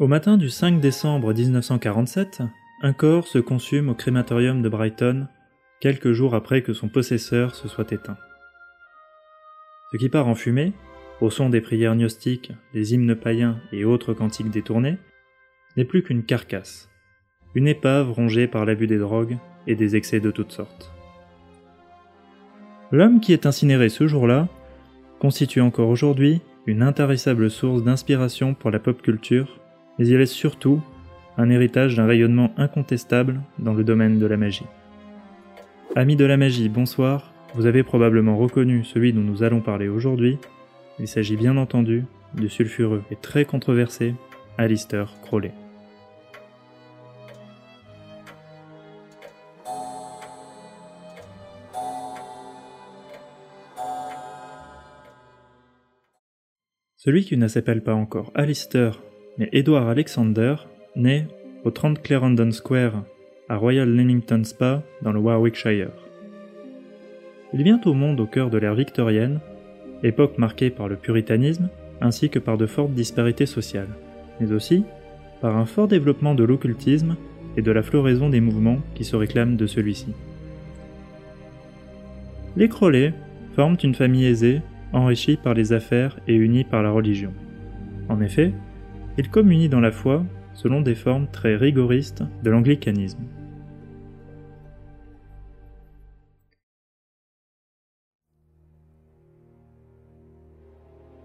Au matin du 5 décembre 1947, un corps se consume au crématorium de Brighton, quelques jours après que son possesseur se soit éteint. Ce qui part en fumée, au son des prières gnostiques, des hymnes païens et autres cantiques détournés, n'est plus qu'une carcasse, une épave rongée par l'abus des drogues et des excès de toutes sortes. L'homme qui est incinéré ce jour-là constitue encore aujourd'hui une intarissable source d'inspiration pour la pop culture mais il laisse surtout un héritage d'un rayonnement incontestable dans le domaine de la magie. Amis de la magie, bonsoir, vous avez probablement reconnu celui dont nous allons parler aujourd'hui. Il s'agit bien entendu du sulfureux et très controversé Alistair Crowley. Celui qui ne s'appelle pas encore Alistair mais Edward Alexander naît au 30 Clarendon Square à Royal Leamington Spa dans le Warwickshire. Il vient au monde au cœur de l'ère victorienne, époque marquée par le puritanisme ainsi que par de fortes disparités sociales, mais aussi par un fort développement de l'occultisme et de la floraison des mouvements qui se réclament de celui-ci. Les Crowley forment une famille aisée, enrichie par les affaires et unie par la religion. En effet, il communie dans la foi selon des formes très rigoristes de l'anglicanisme.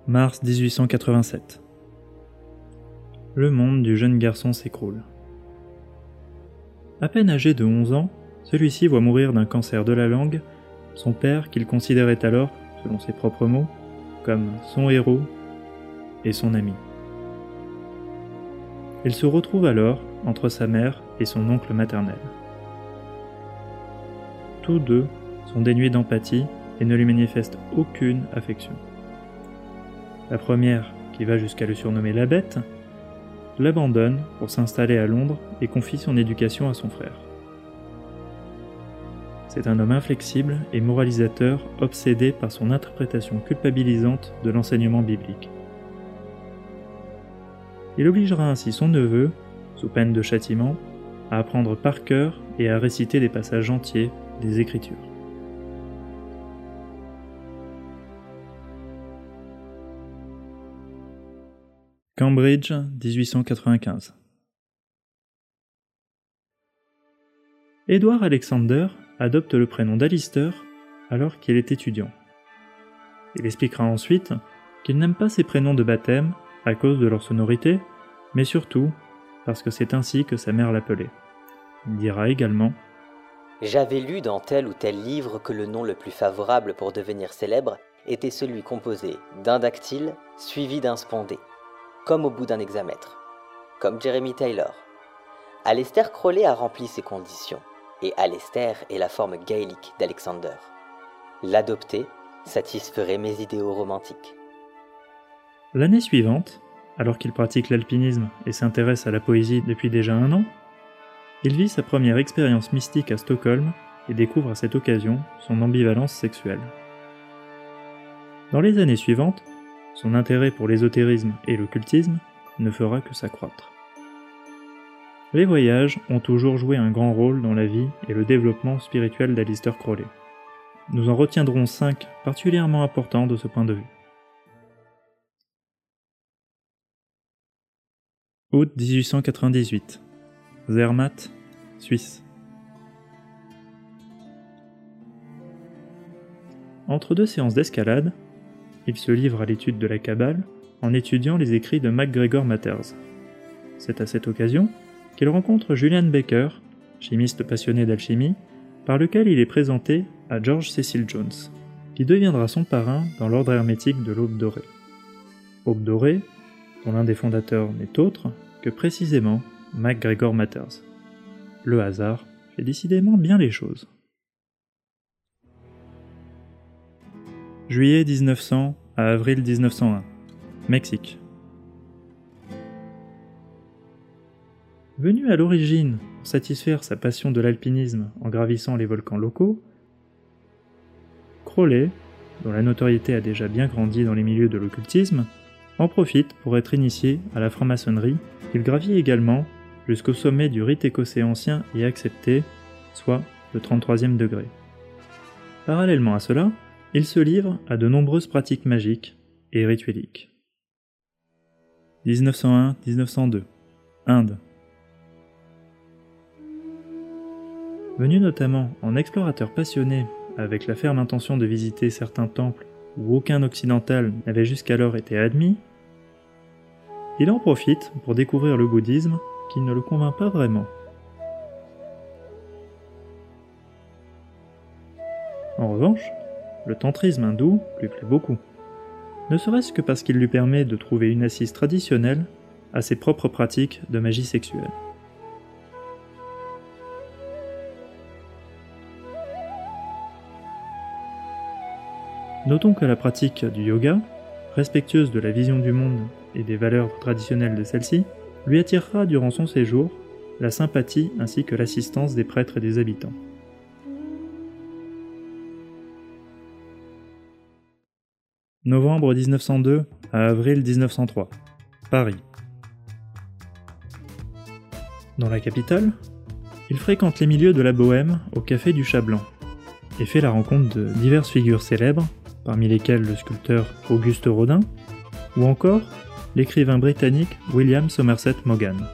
Mars 1887. Le monde du jeune garçon s'écroule. À peine âgé de 11 ans, celui-ci voit mourir d'un cancer de la langue son père qu'il considérait alors, selon ses propres mots, comme son héros et son ami. Il se retrouve alors entre sa mère et son oncle maternel. Tous deux sont dénués d'empathie et ne lui manifestent aucune affection. La première, qui va jusqu'à le surnommer la bête, l'abandonne pour s'installer à Londres et confie son éducation à son frère. C'est un homme inflexible et moralisateur obsédé par son interprétation culpabilisante de l'enseignement biblique. Il obligera ainsi son neveu, sous peine de châtiment, à apprendre par cœur et à réciter des passages entiers des Écritures. Cambridge, 1895. Edward Alexander adopte le prénom d'Alistair alors qu'il est étudiant. Il expliquera ensuite qu'il n'aime pas ses prénoms de baptême à cause de leur sonorité, mais surtout parce que c'est ainsi que sa mère l'appelait. Il dira également J'avais lu dans tel ou tel livre que le nom le plus favorable pour devenir célèbre était celui composé d'un dactyle suivi d'un spondé, comme au bout d'un hexamètre, comme Jeremy Taylor. Alester Crowley a rempli ces conditions, et Alester est la forme gaélique d'Alexander. L'adopter satisferait mes idéaux romantiques. L'année suivante, alors qu'il pratique l'alpinisme et s'intéresse à la poésie depuis déjà un an, il vit sa première expérience mystique à Stockholm et découvre à cette occasion son ambivalence sexuelle. Dans les années suivantes, son intérêt pour l'ésotérisme et l'occultisme ne fera que s'accroître. Les voyages ont toujours joué un grand rôle dans la vie et le développement spirituel d'Alistair Crowley. Nous en retiendrons cinq particulièrement importants de ce point de vue. Août 1898. Zermatt, Suisse. Entre deux séances d'escalade, il se livre à l'étude de la Kabbale en étudiant les écrits de MacGregor Matters. C'est à cette occasion qu'il rencontre Julian Baker, chimiste passionné d'alchimie, par lequel il est présenté à George Cecil Jones, qui deviendra son parrain dans l'ordre hermétique de l'Aube dorée. Aube dorée, dont l'un des fondateurs n'est autre que précisément MacGregor Matters. Le hasard fait décidément bien les choses. Juillet 1900 à avril 1901. Mexique. Venu à l'origine satisfaire sa passion de l'alpinisme en gravissant les volcans locaux, Crowley, dont la notoriété a déjà bien grandi dans les milieux de l'occultisme, en profite pour être initié à la franc-maçonnerie. Il gravit également jusqu'au sommet du rite écossais ancien et accepté, soit le 33e degré. Parallèlement à cela, il se livre à de nombreuses pratiques magiques et ritueliques. 1901-1902 Inde Venu notamment en explorateur passionné avec la ferme intention de visiter certains temples où aucun occidental n'avait jusqu'alors été admis, il en profite pour découvrir le bouddhisme qui ne le convainc pas vraiment. En revanche, le tantrisme hindou lui plaît beaucoup, ne serait-ce que parce qu'il lui permet de trouver une assise traditionnelle à ses propres pratiques de magie sexuelle. Notons que la pratique du yoga, respectueuse de la vision du monde et des valeurs traditionnelles de celle-ci, lui attirera durant son séjour la sympathie ainsi que l'assistance des prêtres et des habitants. Novembre 1902 à avril 1903. Paris. Dans la capitale, il fréquente les milieux de la bohème au café du Chat Blanc et fait la rencontre de diverses figures célèbres, parmi lesquelles le sculpteur Auguste Rodin ou encore l'écrivain britannique William Somerset Maugham.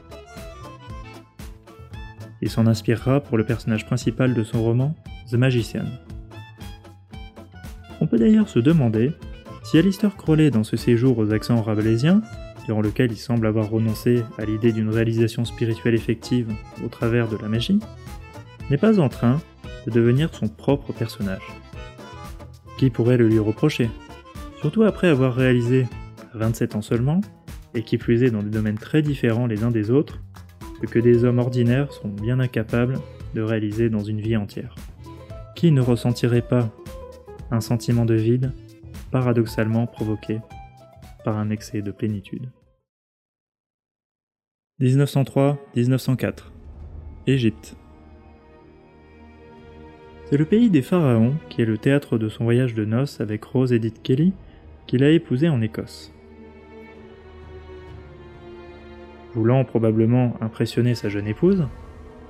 Il s'en inspirera pour le personnage principal de son roman, The Magician. On peut d'ailleurs se demander si Alistair Crowley, dans ce séjour aux accents rabelaisiens, durant lequel il semble avoir renoncé à l'idée d'une réalisation spirituelle effective au travers de la magie, n'est pas en train de devenir son propre personnage. Qui pourrait le lui reprocher Surtout après avoir réalisé 27 ans seulement, et qui plus dans des domaines très différents les uns des autres, ce que des hommes ordinaires sont bien incapables de réaliser dans une vie entière. Qui ne ressentirait pas un sentiment de vide, paradoxalement provoqué par un excès de plénitude? 1903-1904 Égypte C'est le pays des pharaons qui est le théâtre de son voyage de noces avec Rose Edith Kelly qu'il a épousé en Écosse. Voulant probablement impressionner sa jeune épouse,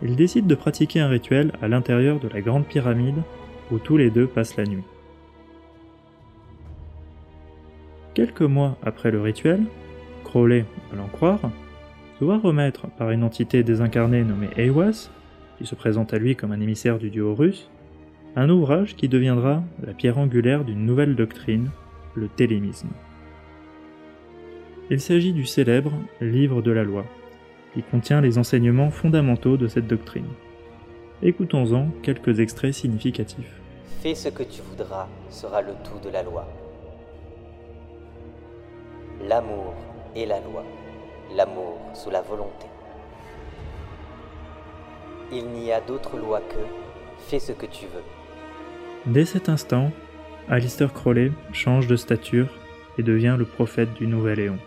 il décide de pratiquer un rituel à l'intérieur de la grande pyramide où tous les deux passent la nuit. Quelques mois après le rituel, Crowley, à l'en croire, se voit remettre par une entité désincarnée nommée Eiwas, qui se présente à lui comme un émissaire du dieu Horus, un ouvrage qui deviendra la pierre angulaire d'une nouvelle doctrine, le télémisme. Il s'agit du célèbre Livre de la loi, qui contient les enseignements fondamentaux de cette doctrine. Écoutons-en quelques extraits significatifs. Fais ce que tu voudras sera le tout de la loi. L'amour est la loi, l'amour sous la volonté. Il n'y a d'autre loi que fais ce que tu veux. Dès cet instant, Alistair Crowley change de stature et devient le prophète du nouvel éon.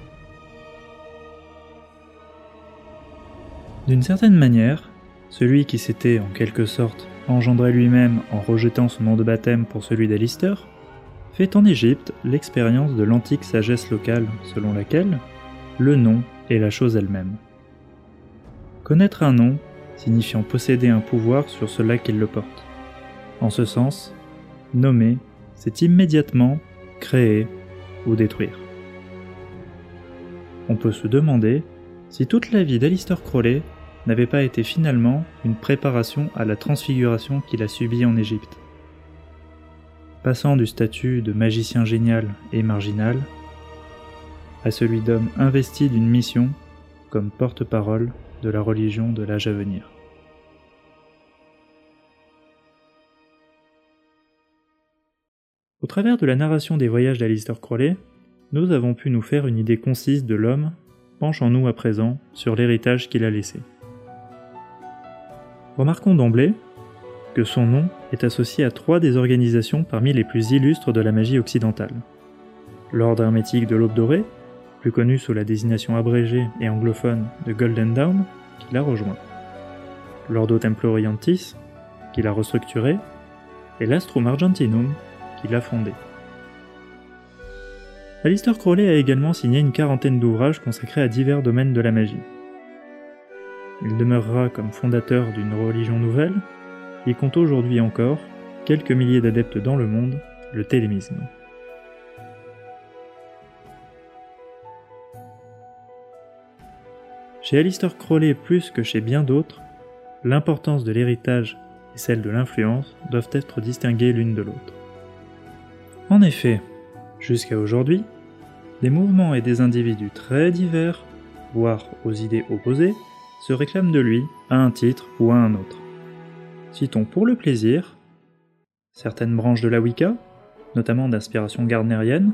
D'une certaine manière, celui qui s'était en quelque sorte engendré lui-même en rejetant son nom de baptême pour celui d'Alistair, fait en Égypte l'expérience de l'antique sagesse locale selon laquelle le nom est la chose elle-même. Connaître un nom signifiant posséder un pouvoir sur cela qui le porte. En ce sens, nommer, c'est immédiatement créer ou détruire. On peut se demander si toute la vie d'Alistair Crowley n'avait pas été finalement une préparation à la transfiguration qu'il a subie en Égypte. Passant du statut de magicien génial et marginal à celui d'homme investi d'une mission comme porte-parole de la religion de l'âge à venir. Au travers de la narration des voyages d'Alistair Crowley, nous avons pu nous faire une idée concise de l'homme, penchons-nous à présent sur l'héritage qu'il a laissé. Remarquons d'emblée que son nom est associé à trois des organisations parmi les plus illustres de la magie occidentale. L'Ordre hermétique de l'Aube dorée, plus connu sous la désignation abrégée et anglophone de Golden Dawn, qui l'a rejoint. L'Ordo Templorientis, qui l'a restructuré, et l'Astrum Argentinum, qui l'a fondé. Alistair Crowley a également signé une quarantaine d'ouvrages consacrés à divers domaines de la magie. Il demeurera comme fondateur d'une religion nouvelle, qui compte aujourd'hui encore quelques milliers d'adeptes dans le monde, le télémisme. Chez Alistair Crowley plus que chez bien d'autres, l'importance de l'héritage et celle de l'influence doivent être distinguées l'une de l'autre. En effet, jusqu'à aujourd'hui, des mouvements et des individus très divers, voire aux idées opposées, se réclament de lui à un titre ou à un autre. Citons pour le plaisir certaines branches de la Wicca, notamment d'inspiration gardnerienne,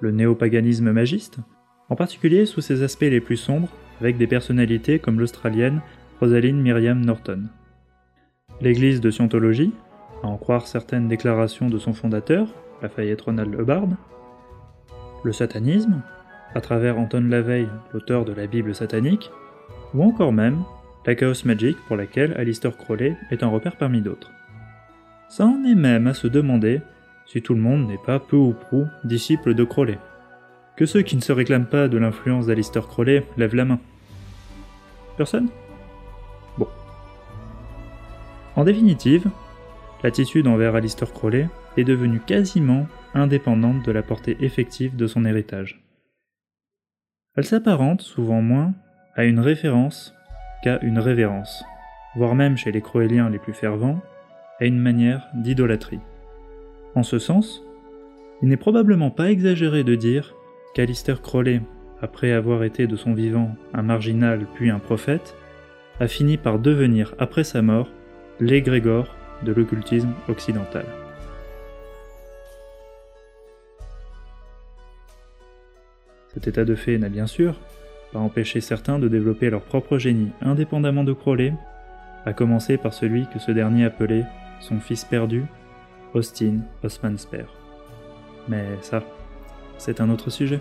le néopaganisme magiste, en particulier sous ses aspects les plus sombres, avec des personnalités comme l'Australienne Rosaline Miriam Norton. L'église de Scientologie, à en croire certaines déclarations de son fondateur, Lafayette Ronald Hubbard, le satanisme, à travers Anton LaVey, l'auteur de la Bible satanique, ou encore même la Chaos Magic pour laquelle Alistair Crowley est un repère parmi d'autres. Ça en est même à se demander si tout le monde n'est pas peu ou prou disciple de Crowley. Que ceux qui ne se réclament pas de l'influence d'Alistair Crowley lèvent la main. Personne? En définitive, l'attitude envers Alistair Crowley est devenue quasiment indépendante de la portée effective de son héritage. Elle s'apparente souvent moins à une référence qu'à une révérence, voire même chez les Crowelliens les plus fervents, à une manière d'idolâtrie. En ce sens, il n'est probablement pas exagéré de dire qu'Alistair Crowley, après avoir été de son vivant un marginal puis un prophète, a fini par devenir, après sa mort, l'égrégore de l'occultisme occidental. Cet état de fait n'a bien sûr pas empêché certains de développer leur propre génie indépendamment de Crowley, à commencer par celui que ce dernier appelait son fils perdu, Austin Osman Spare. Mais ça, c'est un autre sujet.